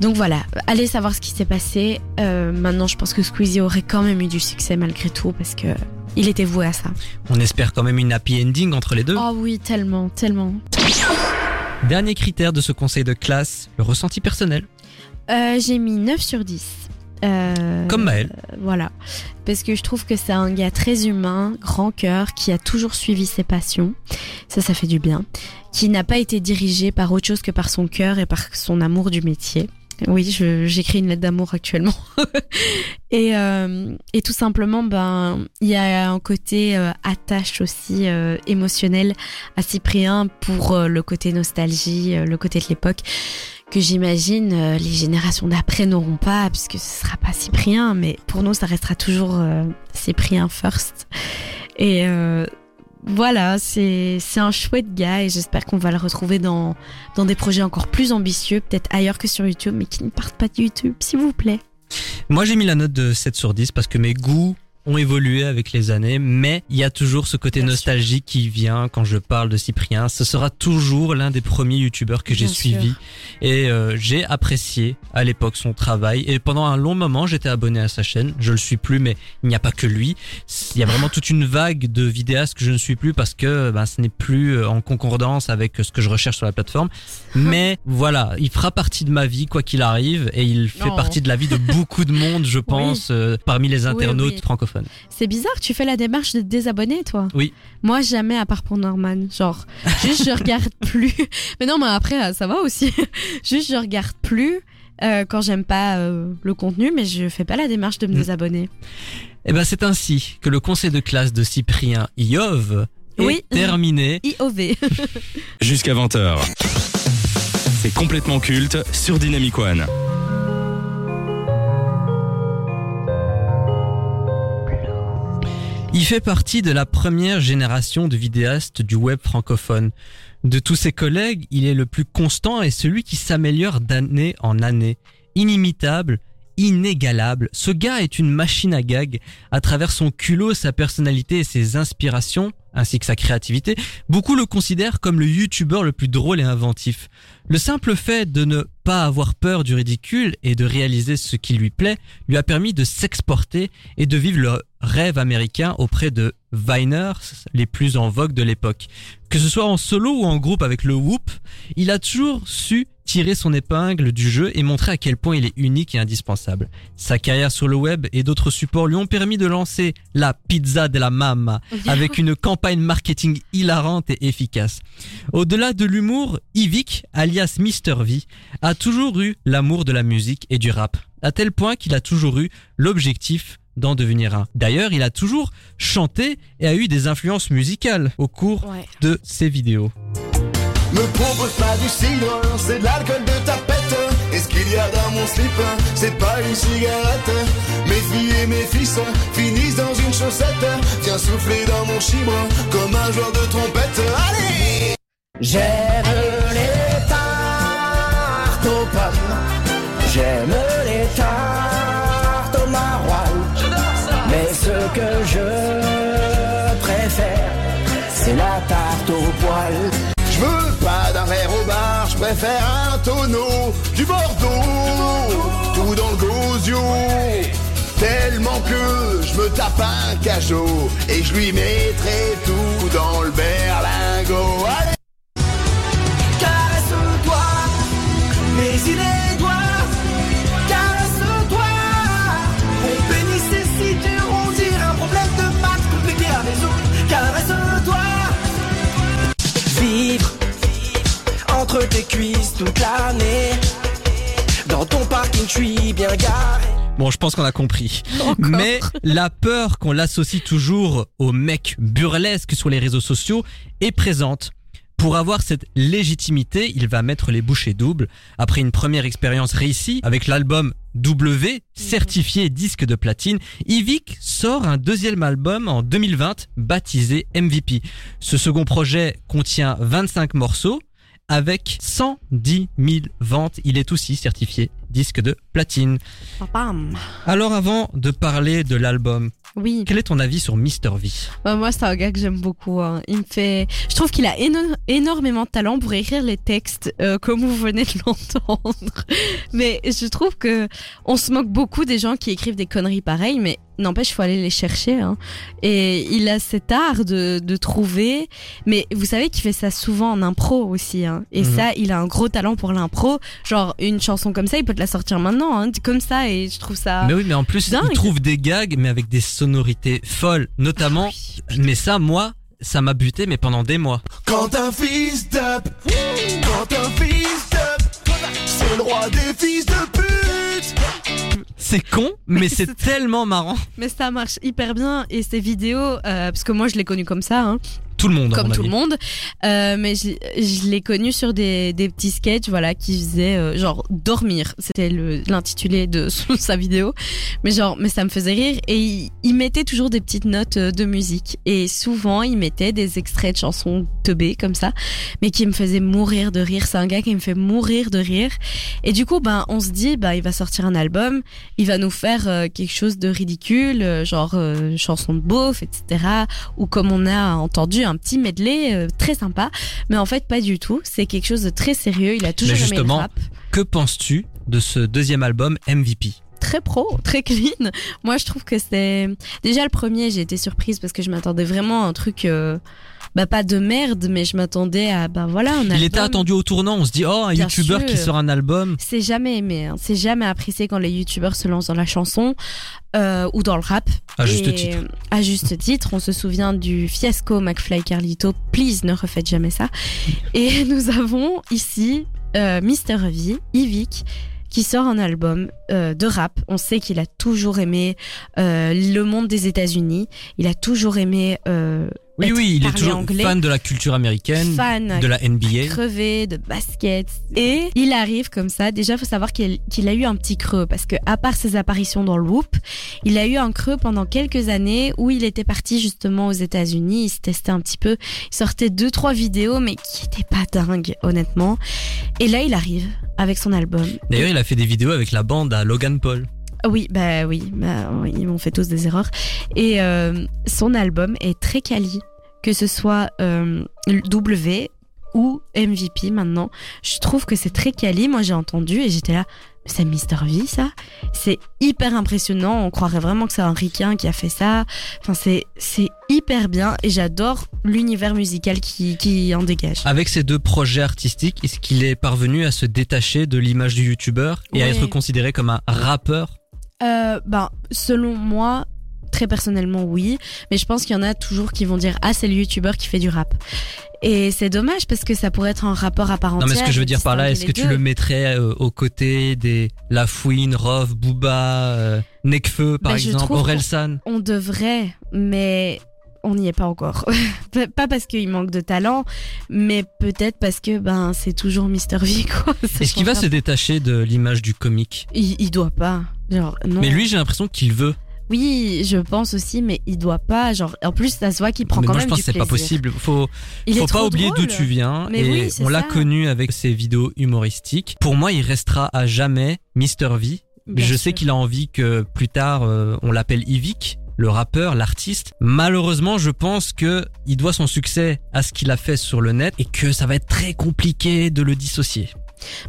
Donc voilà, allez savoir ce qui s'est passé. Euh, maintenant, je pense que Squeezie aurait quand même eu du succès malgré tout parce que il était voué à ça. On espère quand même une happy ending entre les deux. Oh oui, tellement, tellement. Dernier critère de ce conseil de classe, le ressenti personnel. Euh, J'ai mis 9 sur 10. Euh, Comme Maël. Voilà. Parce que je trouve que c'est un gars très humain, grand cœur, qui a toujours suivi ses passions. Ça, ça fait du bien. Qui n'a pas été dirigé par autre chose que par son cœur et par son amour du métier. Oui, j'écris une lettre d'amour actuellement. (laughs) et, euh, et tout simplement, ben, il y a un côté euh, attache aussi euh, émotionnel à Cyprien pour euh, le côté nostalgie, euh, le côté de l'époque que j'imagine euh, les générations d'après n'auront pas, puisque ce sera pas Cyprien, mais pour nous, ça restera toujours Cyprien first. Voilà, c'est un chouette gars et j'espère qu'on va le retrouver dans, dans des projets encore plus ambitieux, peut-être ailleurs que sur YouTube, mais qui ne partent pas de YouTube, s'il vous plaît. Moi j'ai mis la note de 7 sur 10 parce que mes goûts ont évolué avec les années, mais il y a toujours ce côté Bien nostalgique qui vient quand je parle de Cyprien. Ce sera toujours l'un des premiers youtubeurs que j'ai suivi et euh, j'ai apprécié à l'époque son travail et pendant un long moment j'étais abonné à sa chaîne. Je le suis plus, mais il n'y a pas que lui. Il y a vraiment toute une vague de vidéastes que je ne suis plus parce que ben, ce n'est plus euh, en concordance avec ce que je recherche sur la plateforme. (laughs) Mais voilà, il fera partie de ma vie quoi qu'il arrive et il fait partie de la vie de beaucoup de monde, je pense, euh, parmi les internautes oui. francophones. C'est bizarre, tu fais la démarche de te désabonner, toi Oui. Moi, jamais, à part pour Norman. Genre, (laughs) juste je regarde plus. Mais non, mais après, ça va aussi. (laughs) juste je regarde plus euh, quand j'aime pas euh, le contenu, mais je fais pas la démarche de me Mm. désabonner. Et ben c'est ainsi que le conseil de classe de Cyprien Iov est Oui. terminé. (laughs) IOV. Jusqu'à 20h. C'est complètement culte sur Dynamic One. Il fait partie de la première génération de vidéastes du web francophone. De tous ses collègues, il est le plus constant et celui qui s'améliore d'année en année. Inimitable, inégalable, ce gars est une machine à gag. À travers son culot, sa personnalité et ses inspirations, ainsi que sa créativité, beaucoup le considèrent comme le youtubeur le plus drôle et inventif. Le simple fait de ne pas avoir peur du ridicule et de réaliser ce qui lui plaît lui a permis de s'exporter et de vivre le rêve américain auprès de Viners les plus en vogue de l'époque. Que ce soit en solo ou en groupe avec le Whoop, il a toujours su tirer son épingle du jeu et montrer à quel point il est unique et indispensable. Sa carrière sur le web et d'autres supports lui ont permis de lancer la pizza de la mama avec une campagne marketing hilarante et efficace. Au-delà de l'humour, Yvick, alias Mr V, a toujours eu l'amour de la musique et du rap. à tel point qu'il a toujours eu l'objectif d'en devenir un. D'ailleurs, il a toujours chanté et a eu des influences musicales au cours Ouais. de ses vidéos. Me propose pas du cidre, c'est de l'alcool de tapette. Et ce qu'il y a dans mon slip, c'est pas une cigarette. Mes filles et mes fils finissent dans une chaussette. Viens souffler dans mon chibre comme un joueur de trompette. Allez! J'aime les tartes aux pommes, j'aime je préfère un tonneau, du Bordeaux, tout dans le gosio. Tellement que je me tape un cachot et je lui mettrai tout dans le berlingot. Tes cuisses toute l'année. Dans ton parking, je suis bien garé. Bon, je pense qu'on a compris. Mais la peur qu'on l'associe toujours aux mecs burlesques sur les réseaux sociaux est présente. Pour avoir cette légitimité, il va mettre les bouchées doubles. Après une première expérience réussie avec l'album W, certifié disque de platine, Yvick sort un deuxième album en 2020 baptisé MVP. Ce second projet contient 25 morceaux. Avec 110 000 ventes, il est aussi certifié disque de platine. Alors avant de parler de l'album, Oui. quel est ton avis sur Mister V? Bah, moi, c'est un gars que j'aime beaucoup. hein. Il me fait. Je trouve qu'il a éno- énormément de talent pour écrire les textes, euh, comme vous venez de (laughs) l'entendre. Mais je trouve que on se moque beaucoup des gens qui écrivent des conneries pareilles, mais n'empêche, faut aller les chercher. Hein. Et il a cet art de, de trouver. Mais vous savez qu'il fait ça souvent en impro aussi. Hein. Et Mhm. ça, il a un gros talent pour l'impro. Genre une chanson comme ça, il peut te la sortir maintenant, hein, comme ça. Et je trouve ça. Mais oui, mais en plus, dingue. il trouve des gags, mais avec des sonorités folles, notamment. mais ça, moi, ça m'a buté, mais pendant des mois. Quand un fils d'up, quand un fils d'up, c'est le roi des fils de pute. C'est con, mais (laughs) c'est tellement marrant. Mais ça marche hyper bien et ces vidéos, euh, parce que moi je l'ai connu comme ça, hein, Tout le monde, comme tout avis. le monde, euh, mais je, je l'ai connu sur des, des petits sketchs, voilà, qui faisaient euh, genre dormir, c'était l'intitulé de (laughs) son- sa vidéo, mais genre, mais ça me faisait rire. Et il, il mettait toujours des petites notes euh, de musique. Et souvent il mettait des extraits de chansons teubées comme ça, mais qui me faisaient mourir de rire. C'est un gars qui me fait mourir de rire. Et du coup, ben, on se dit, bah, il va sortir un album, il va nous faire euh, quelque chose de ridicule, euh, genre euh, chanson de beauf, etc. Ou comme on a entendu, un petit medley euh, très sympa. Mais en fait, pas du tout. C'est quelque chose de très sérieux. Il a toujours Mais le justement, rap. Que penses-tu de ce deuxième album MVP Très pro, très clean. Moi, je trouve que c'est déjà le premier. J'ai été surprise parce que je m'attendais vraiment à un truc. euh, Bah pas de merde, mais je m'attendais à bah voilà un Il était attendu au tournant, on se dit, oh, un Bien youtubeur sûr. qui sort un album. C'est jamais aimé, hein. c'est jamais apprécié quand les youtubeurs se lancent dans la chanson euh, ou dans le rap. À juste Et, titre. À juste titre, on se souvient du fiasco McFly Carlito. Please, ne refaites jamais ça. Et (laughs) nous avons ici euh, Mister V, Yvick, qui sort un album euh, de rap. On sait qu'il a toujours aimé euh, le monde des États-Unis. Il a toujours aimé. Euh, Oui, oui, il est toujours anglais. fan de la culture américaine, fan de la NBA. crevé de basket et il arrive comme ça déjà faut savoir qu'il a eu un petit creux parce que à part ses apparitions dans le Whoop il a eu un creux pendant quelques années où il était parti justement aux États-Unis il se testait un petit peu il sortait deux trois vidéos mais qui étaient pas dingues honnêtement et là il arrive avec son album D'ailleurs, il a fait des vidéos avec la bande à Logan Paul. Oui, bah oui, bah oui, ils m'ont fait tous des erreurs. Et euh, son album est très quali, que ce soit euh, W ou MVP maintenant. Je trouve que c'est très quali. Moi, j'ai entendu et j'étais là, c'est Mister V, ça? C'est hyper impressionnant. On croirait vraiment que c'est un ricain qui a fait ça. Enfin, c'est c'est hyper bien et j'adore l'univers musical qui, qui en dégage. Avec ses deux projets artistiques, est-ce qu'il est parvenu à se détacher de l'image du youtubeur et à être considéré comme un rappeur? Euh, ben, selon moi, très personnellement, oui. Mais je pense qu'il y en a toujours qui vont dire ah c'est le youtubeur qui fait du rap. Et c'est dommage parce que ça pourrait être un rapport à part Non mais ce que je veux dire par là, est-ce que tu le mettrais euh, aux côtés des Lafouine, Rov, Booba, euh, Nekfeu par je exemple, Orelsan On devrait, mais on n'y est pas encore. (laughs) pas parce qu'il manque de talent, mais peut-être parce que ben c'est toujours Mister V (laughs) Est-ce qu'il va se détacher de l'image du comique? Il, il doit pas. Genre non. Mais lui, j'ai l'impression qu'il veut. Oui, je pense aussi, mais il doit pas. Genre, en plus, ça se voit qu'il prend mais quand moi, même je pense du que c'est pas plaisir. possible. Faut, Il faut pas oublier d'où tu viens. Mais et oui, on l'a connu avec ses vidéos humoristiques. Pour moi, il restera à jamais Mister V. Bien je sûr. sais qu'il a envie que plus tard, euh, on l'appelle Yvick, le rappeur, l'artiste. Malheureusement, je pense que il doit son succès à ce qu'il a fait sur le net et que ça va être très compliqué de le dissocier.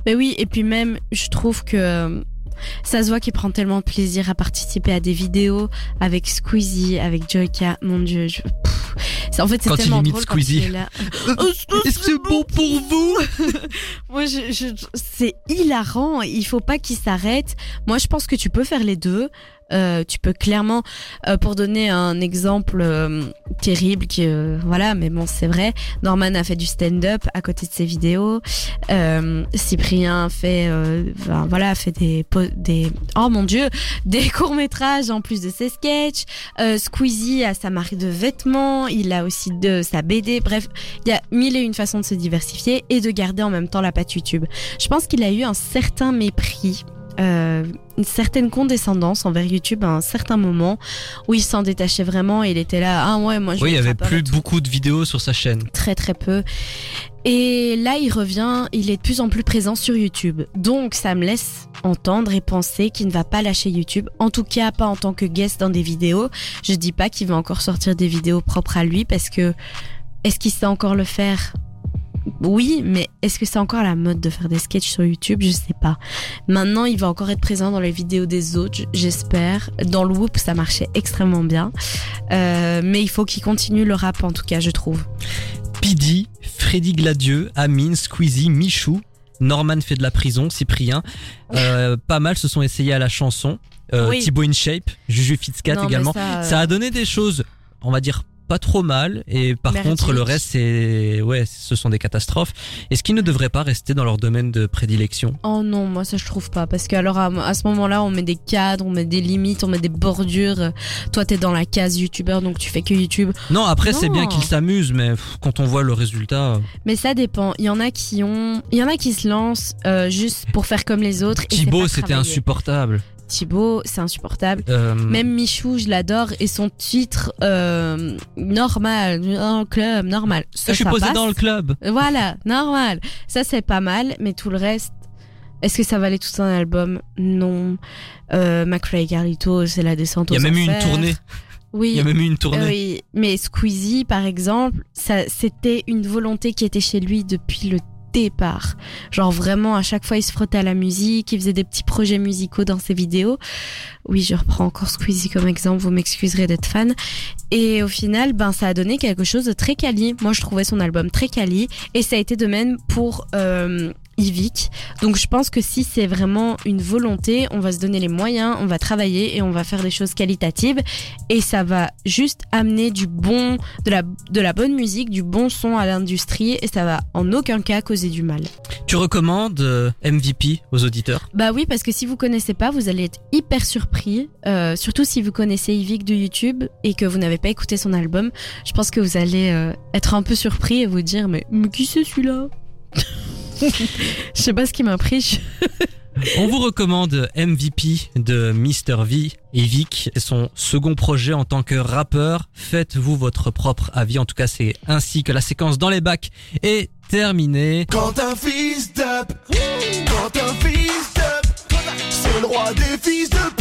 Mais oui, et puis même, je trouve que euh, ça se voit qu'il prend tellement de plaisir à participer à des vidéos avec Squeezie, avec Joyka. Mon dieu, je... en fait, c'est tellement drôle Squeezie. quand il est là. (laughs) Est-ce que c'est bon pour vous? (laughs) Moi, je, je- c'est hilarant. Il faut pas qu'il s'arrête. Moi, je pense que tu peux faire les deux. Euh, tu peux clairement, euh, pour donner un exemple euh, terrible, qui voilà, mais bon, c'est vrai. Norman a fait du stand-up à côté de ses vidéos. Cyprien fait, a fait des, des, oh mon dieu, (laughs) des courts métrages en plus de ses sketchs. Squeezie a sa marque de vêtements. Il a aussi de sa BD. Bref, il y a mille et une façons de se diversifier et de garder en même temps la patte YouTube. Je pense qu'il a eu un certain mépris. Euh, une certaine condescendance envers YouTube à un certain moment où il s'en détachait vraiment et il était là ah ouais moi je Oui, il y avait plus beaucoup de vidéos sur sa chaîne. très très peu. Et là, il revient, il est de plus en plus présent sur YouTube. Donc, ça me laisse entendre et penser qu'il ne va pas lâcher YouTube. En tout cas, pas en tant que guest dans des vidéos. Je dis pas qu'il va encore sortir des vidéos propres à lui parce que est-ce qu'il sait encore le faire? Oui, mais est-ce que c'est encore la mode de faire des sketchs sur YouTube? Je sais pas. Maintenant, il va encore être présent dans les vidéos des autres, j'espère. Dans le Whoop, ça marchait extrêmement bien. Euh, mais il faut qu'il continue le rap, en tout cas, je trouve. Pidi, Freddy Gladieux, Amine, Squeezie, Michou, Norman fait de la prison, Cyprien. Euh, (laughs) pas mal se sont essayés à la chanson. Euh, Oui. Thibaut InShape, Juju Fitzcat Non, également. ça, euh, Ça a donné des choses, on va dire pas trop mal et par Merdique. contre le reste c'est ouais ce sont des catastrophes est-ce qu'ils ne devraient pas rester dans leur domaine de prédilection Oh non, moi ça je trouve pas. Parce que alors à, à ce moment-là, on met des cadres, on met des limites, on met des bordures. Toi, t'es dans la case youtubeur, donc tu fais que YouTube. non après c'est bien qu'ils s'amusent mais pff, quand on voit le résultat Mais ça dépend. Il y en a qui ont, il y en a qui se lancent euh, juste pour faire comme les autres. Thibaut c'était insupportable Thibaut, c'est insupportable. Euh, Même Michou, je l'adore. Et son titre, euh, normal, dans le club, normal. Ça, je suis ça posé passe. dans le club Voilà, normal. Ça, c'est pas mal, mais tout le reste, est-ce que ça valait tout un album? Non. Euh, McRae Carlito, c'est la descente il y aux a même eu une tournée Oui. il y a même eu une tournée Oui, mais Squeezie, par exemple, ça, c'était une volonté qui était chez lui depuis le départ. Genre vraiment, à chaque fois, il se frottait à la musique, il faisait des petits projets musicaux dans ses vidéos. Oui, je reprends encore Squeezie comme exemple, vous m'excuserez d'être fan. Et au final, ben, ça a donné quelque chose de très quali. Moi, je trouvais son album très quali. Et ça a été de même pour euh, Donc, je pense que si c'est vraiment une volonté, on va se donner les moyens, on va travailler et on va faire des choses qualitatives. Et ça va juste amener du bon, de la, de la bonne musique, du bon son à l'industrie. Et ça va en aucun cas causer du mal. tu recommandes euh, MVP aux auditeurs? Bah oui, parce que si vous connaissez pas, vous allez être hyper surpris. Euh, surtout si vous connaissez Yvick de YouTube et que vous n'avez pas écouté son album. Je pense que vous allez euh, être un peu surpris et vous dire mais, mais qui c'est celui-là? (laughs) Je sais pas ce qui m'a pris. je- On vous recommande MVP de Mr V et Vic, c'est son second projet en tant que rappeur. Faites-vous votre propre avis. En tout cas, c'est ainsi que la séquence dans les bacs est terminée. Quand un fils d'up, quand un fils d'up, c'est le roi des fils de